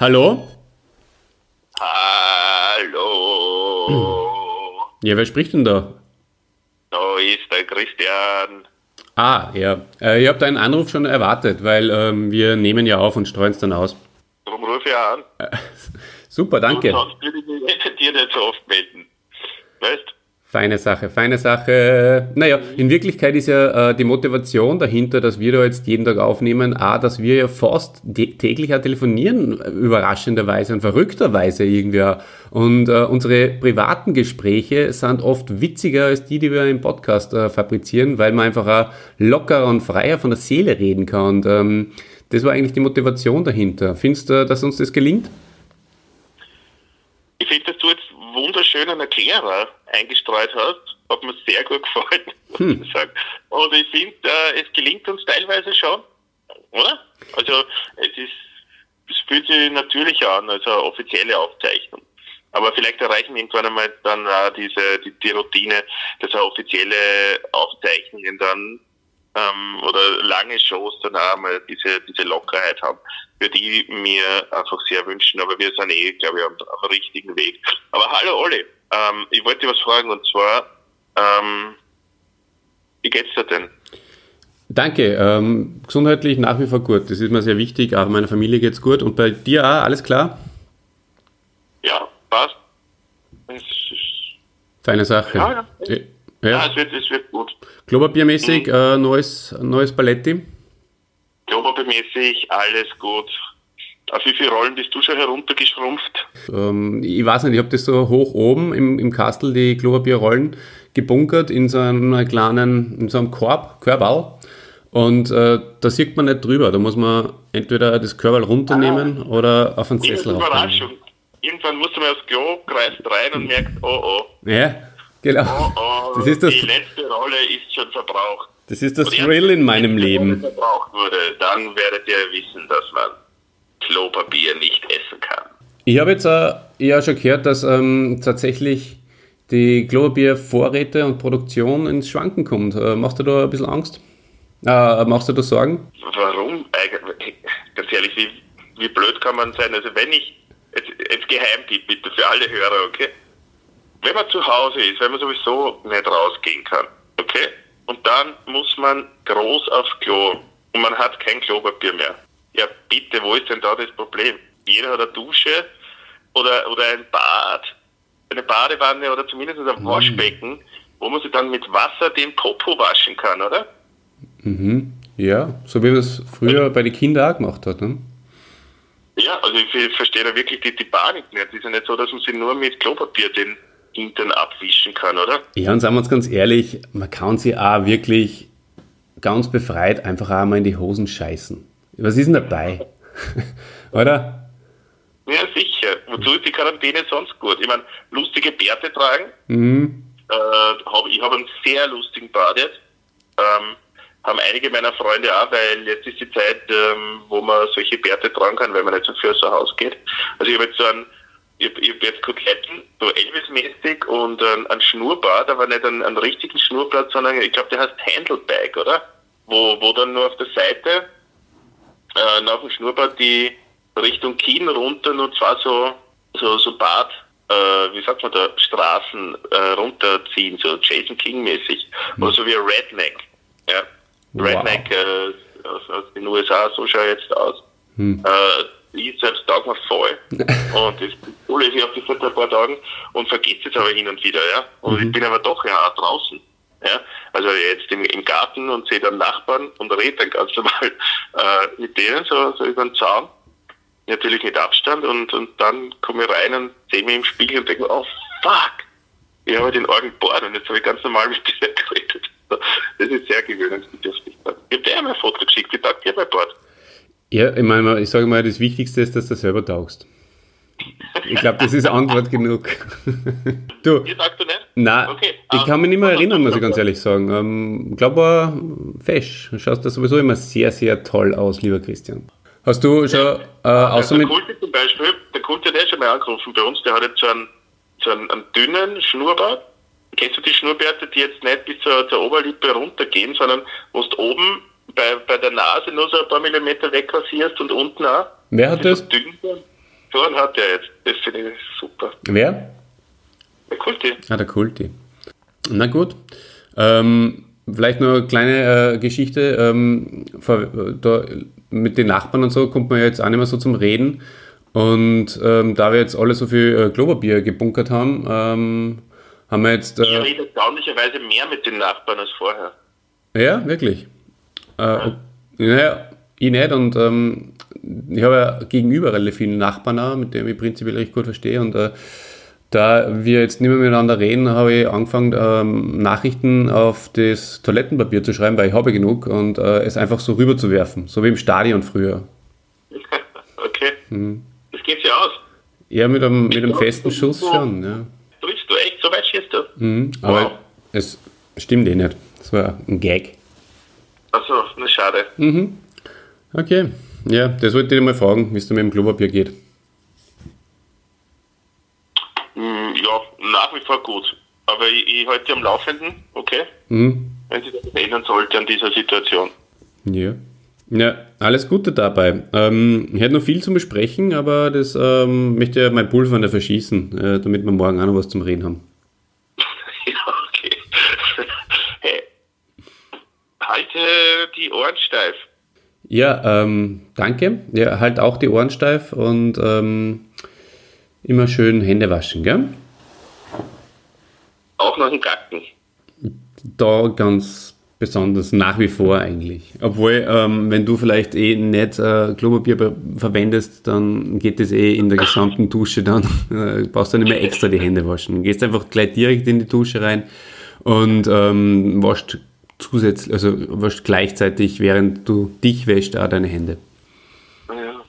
Hallo? Hallo. Ja, wer spricht denn da? Da ist der Christian. Ah, ja. Äh, ich habe deinen Anruf schon erwartet, weil ähm, wir nehmen ja auf und streuen es dann aus. Darum rufe ich an. Super, danke. Und sonst würde ich mich dir nicht so oft melden. Weißt Feine Sache, feine Sache. Naja, in Wirklichkeit ist ja äh, die Motivation dahinter, dass wir da jetzt jeden Tag aufnehmen, a, dass wir ja fast täglich auch telefonieren, überraschenderweise und verrückterweise irgendwie. auch. Und äh, unsere privaten Gespräche sind oft witziger als die, die wir im Podcast äh, fabrizieren, weil man einfach auch lockerer und freier von der Seele reden kann. Und ähm, das war eigentlich die Motivation dahinter. Findest du, dass uns das gelingt? Ich finde, dass du jetzt wunderschönen Erklärer eingestreut hast. Hat mir sehr gut gefallen, sagen. Und ich finde, äh, es gelingt uns teilweise schon, oder? Also, es ist, es fühlt sich natürlich an, also eine offizielle Aufzeichnung. Aber vielleicht erreichen wir irgendwann einmal dann auch diese, die, die Routine, dass auch offizielle Aufzeichnungen dann ähm, oder lange Shows dann auch mal diese, diese Lockerheit haben, für die mir einfach sehr wünschen. Aber wir sind eh, glaube ich, am, am richtigen Weg. Aber hallo Olli, ähm, ich wollte dich was fragen und zwar, ähm, wie geht's dir denn? Danke. Ähm, gesundheitlich nach wie vor gut. Das ist mir sehr wichtig. Auch meiner Familie geht's gut. Und bei dir auch, alles klar? Ja, passt. Feine Sache. Ja, ja. Ja. ja, es, wird, es wird gut. Klopapiermäßig, äh, neues, neues Paletti. Klopappiermäßig, alles gut. Auf wie viele Rollen bist du schon heruntergeschrumpft? Ähm, ich weiß nicht, ich habe das so hoch oben im, im Kastel, die Klopapierrollen, gebunkert in so einem kleinen, in so einem Korb, Körbal. Und äh, da sieht man nicht drüber. Da muss man entweder das Körbal runternehmen oder auf ist Sessel. Überraschung. Irgendwann musst du mal aufs Klo, kreist rein und merkst, oh oh, Ja, genau. oh oh, Das ist das, die letzte Rolle ist schon verbraucht. das ist das Thrill in wenn meinem die letzte Rolle Leben. verbraucht wurde, dann werdet ihr wissen, dass man Klopapier nicht essen kann. Ich habe jetzt äh, ja schon gehört, dass ähm, tatsächlich die Klopapiervorräte und Produktion ins Schwanken kommt. Äh, machst du da ein bisschen Angst? Äh, machst du da Sorgen? Warum? Ganz ehrlich, wie, wie blöd kann man sein? Also wenn ich, jetzt, jetzt Geheimtipp bitte für alle Hörer, okay? Wenn man zu Hause ist, wenn man sowieso nicht rausgehen kann, okay? Und dann muss man groß aufs Klo und man hat kein Klopapier mehr. Ja bitte, wo ist denn da das Problem? Jeder hat eine Dusche oder, oder ein Bad, eine Badewanne oder zumindest ein Waschbecken, wo man sich dann mit Wasser den Popo waschen kann, oder? Mhm. Ja, so wie man es früher bei den Kindern auch gemacht hat. Ne? Ja, also ich, ich verstehe da wirklich die, die Panik nicht. Es ist ja nicht so, dass man sich nur mit Klopapier den Hintern abwischen kann, oder? Ja, und sagen wir uns ganz ehrlich, man kann sie auch wirklich ganz befreit einfach auch mal in die Hosen scheißen. Was ist denn dabei? Oder? Ja, sicher. Wozu ist die Quarantäne sonst gut? Ich meine, lustige Bärte tragen. Mhm. Äh, hab, ich habe einen sehr lustigen Bart jetzt. Ähm, haben einige meiner Freunde auch, weil jetzt ist die Zeit, ähm, wo man solche Bärte tragen kann, weil man nicht so viel aus dem Haus geht. Also ich habe jetzt so einen, ich habe hab jetzt Koteletten, so Elvis-mäßig und einen, einen Schnurrbart, aber nicht einen, einen richtigen Schnurrbart, sondern ich glaube, der heißt Handleback, oder? Wo, wo dann nur auf der Seite äh, nach dem Schnurrbart die Richtung Kien runter nur zwei so, so, so Bart, äh, wie sagt man da, Straßen äh, runterziehen, so Jason King-mäßig. Oder so wie ein Redneck. Ja. Wow. Redneck äh, aus, aus den USA, so schaue ich jetzt aus. Hm. Äh, ich selbst taugt mir voll. und das ist, ich habe das seit ein paar Tagen und vergisst es aber hin und wieder, ja. Und ich bin aber doch ja auch draußen. Ja, also jetzt im, im Garten und sehe dann Nachbarn und rede dann ganz normal äh, mit denen so, so über den Zaun. Natürlich mit Abstand und, und dann komme ich rein und sehe mich im Spiegel und denke mir, oh fuck, ich habe den Orgen bohren und jetzt habe ich ganz normal mit dir geredet. Das ist sehr gewöhnungsbedürftig. Ich habe dir einmal ein Foto geschickt, wie taugt dir mein Bord? Ja, ich meine, ich sage mal, das Wichtigste ist, dass du selber taugst. Ich glaube, das ist Antwort genug. du, Dir sagst du nicht? nein, Okay, ich kann mich nicht mehr was erinnern, muss ich ganz ehrlich sagen. Ähm, ich glaube, fesch. Du schaust da sowieso immer sehr, sehr toll aus, lieber Christian. Hast du schon, äh, außer der mit, Kulte zum Beispiel, der Kulte, der ist schon mal angerufen bei uns, der hat jetzt so einen, so einen, einen dünnen Schnurrbart. Kennst du die Schnurrbärte, die jetzt nicht bis zur, zur Oberlippe runtergehen, sondern wo du oben bei, bei der Nase nur so ein paar Millimeter wegrasierst und unten auch? wer hat das? einen hat er jetzt. Das finde ich super. Wer? Der Kulti. Ah, der Kulti. Na gut. Ähm, vielleicht noch eine kleine äh, Geschichte. Ähm, vor, da, mit den Nachbarn und so kommt man ja jetzt auch nicht mehr so zum Reden. Und ähm, da wir jetzt alle so viel äh, Globerbier gebunkert haben, ähm, haben wir jetzt. Äh, Ich rede erstaunlicherweise mehr mit den Nachbarn als vorher. Ja, wirklich. Äh, naja, ich nicht. Und ähm, ich habe ja gegenüber relativ viele Nachbarn auch, mit denen ich prinzipiell recht gut verstehe. Und äh, da wir jetzt nicht mehr miteinander reden, habe ich angefangen, ähm, Nachrichten auf das Toilettenpapier zu schreiben, weil ich habe genug und äh, es einfach so rüber zu werfen, so wie im Stadion früher. okay. Mhm. Das geht ja aus. Ja, mit einem, mit einem festen Schuss schon. Ja. Triffst du echt, so weit schießt du? Mhm. Aber Wow. es stimmt eh nicht. Das war ein Gag. Also, na schade. Mhm. Okay. Ja, das wollte ich dir mal fragen, wie es da mit dem Klopapier geht. Hm, ja, nach wie vor gut. Aber ich, ich halte dich am Laufenden, okay? Mhm. Wenn sich das ändern sollte an dieser Situation. Ja. Ja, alles Gute dabei. Ähm, ich hätte noch viel zu besprechen, aber das ähm, möchte ja mein Pulver verschießen, äh, damit wir morgen auch noch was zum Reden haben. ja, okay. hey, halte die Ohren steif. Ja, ähm, danke. Ja, halt auch die Ohren steif und ähm, immer schön Hände waschen, gell? Auch noch ein Gacken. Da ganz besonders, nach wie vor eigentlich. Obwohl, ähm, wenn du vielleicht eh nicht äh, Klopapier verwendest, dann geht das eh in der gesamten Dusche dann. Äh, brauchst du nicht mehr extra die Hände waschen. Gehst einfach gleich direkt in die Dusche rein und ähm, wascht zusätzlich, also wascht gleichzeitig, während du dich wäschst, auch deine Hände. Ja.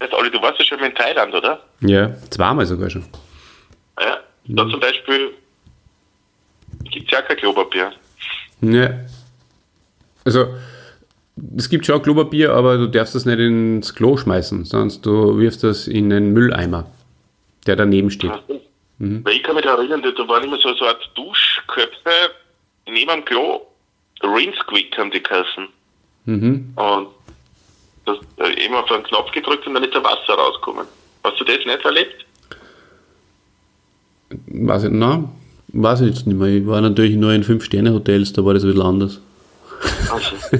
Jetzt, Olli, du warst ja schon mal in Thailand, oder? Ja, zweimal sogar schon. Ja. Da zum Beispiel gibt es ja kein Klopapier. Ja. Also, es gibt schon Klopapier, aber du darfst das nicht ins Klo schmeißen, sonst du wirfst das in den Mülleimer, der daneben steht. Weil ich kann mich erinnern, da waren immer so, so eine Art Duschköpfe neben dem Klo. Rinsquick haben die geheißen. Mhm. Und das äh, eben auf einen Knopf gedrückt und dann ist da Wasser rausgekommen. Hast du das nicht erlebt? Weiß ich, nein, weiß ich jetzt nicht mehr. Ich war natürlich nur in Fünf-Sterne-Hotels, da war das ein bisschen anders. Also,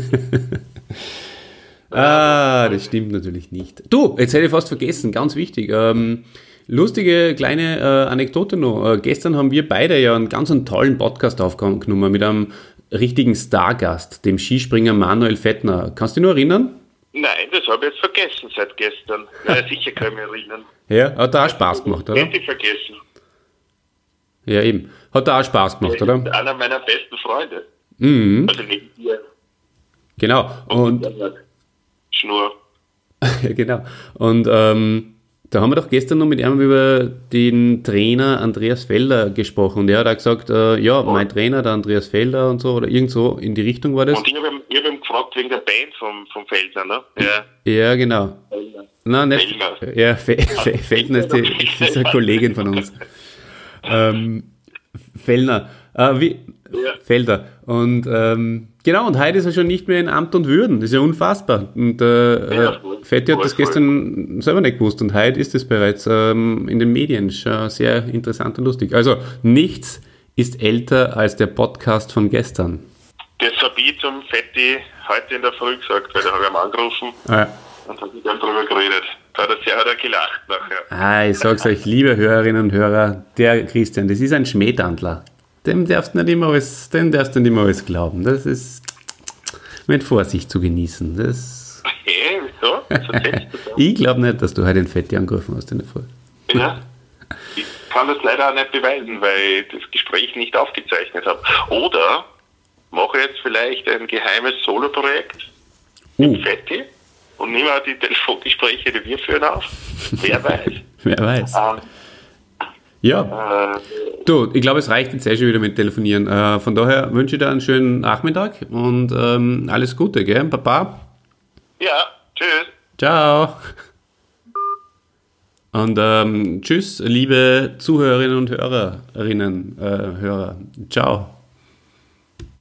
Ah, das stimmt natürlich nicht. Du, jetzt hätte ich fast vergessen, ganz wichtig. Ähm, lustige kleine äh, Anekdote noch. Äh, gestern haben wir beide ja einen ganz einen tollen Podcast aufgenommen mit einem richtigen Stargast, dem Skispringer Manuel Fettner. Kannst du dich noch erinnern? nein, das habe ich jetzt vergessen seit gestern. Na, sicher kann ich mich erinnern. Ja, hat da auch Spaß gemacht, oder? Hätte ich vergessen. Ja, eben. Hat da auch Spaß gemacht, Er oder? einer meiner besten Freunde. Mhm, Also neben dir. genau. Und Schnur. Ja, genau. Und ähm, da haben wir doch gestern noch mit ihm über den Trainer Andreas Felder gesprochen. Und er hat auch gesagt, äh, ja, mein Trainer, der Andreas Felder und so, oder irgend so in die Richtung war das. Und ich habe ihn, hab ihn gefragt wegen der Band vom, vom Feldner, ne? Ja. Ja, genau. Nein, nicht. Fellner. Ja, Fe Fe Feldner ist, die, ist eine Kollegin von uns. Ähm, Fellner. Äh, wie? Ja. Felder. Und ähm, genau, und heute ist er schon nicht mehr in Amt und Würden. Das ist ja unfassbar. Und äh, Ja, äh, voll. Fetti hat Voll, das gestern selber nicht gewusst und heute ist es bereits ähm, in den Medien. Schon sehr interessant und lustig. Also nichts ist älter als der Podcast von gestern. Das habe ich zum Fetti heute in der Früh gesagt, weil da habe ich ihn angerufen Ah, und habe mit ihm drüber geredet. Da hat er sehr hat er gelacht nachher. Ah, ich sag's euch, liebe Hörerinnen und Hörer, der Christian, das ist ein Schmähdandler. Dem darfst du nicht immer alles, dem darfst du nicht immer alles glauben. Das ist mit Vorsicht zu genießen. Das, Hey, wieso? Ich glaube nicht, dass du heute den Fetti angerufen hast in der Früh. Ja. Ich kann das leider auch nicht beweisen, weil ich das Gespräch nicht aufgezeichnet habe. Oder mache jetzt vielleicht ein geheimes Solo-Projekt Uh, mit Fetti und nehme auch die Telefongespräche, die wir führen, auf. Wer weiß. wer weiß. Ähm, Ja, äh, du, ich glaube, es reicht jetzt eh schon wieder mit Telefonieren. Äh, von daher wünsche ich dir einen schönen Nachmittag und ähm, alles Gute, gell, Papa? ja, tschüss. Ciao. Und ähm, tschüss, liebe Zuhörerinnen und Hörerinnen, äh, Hörer. Ciao.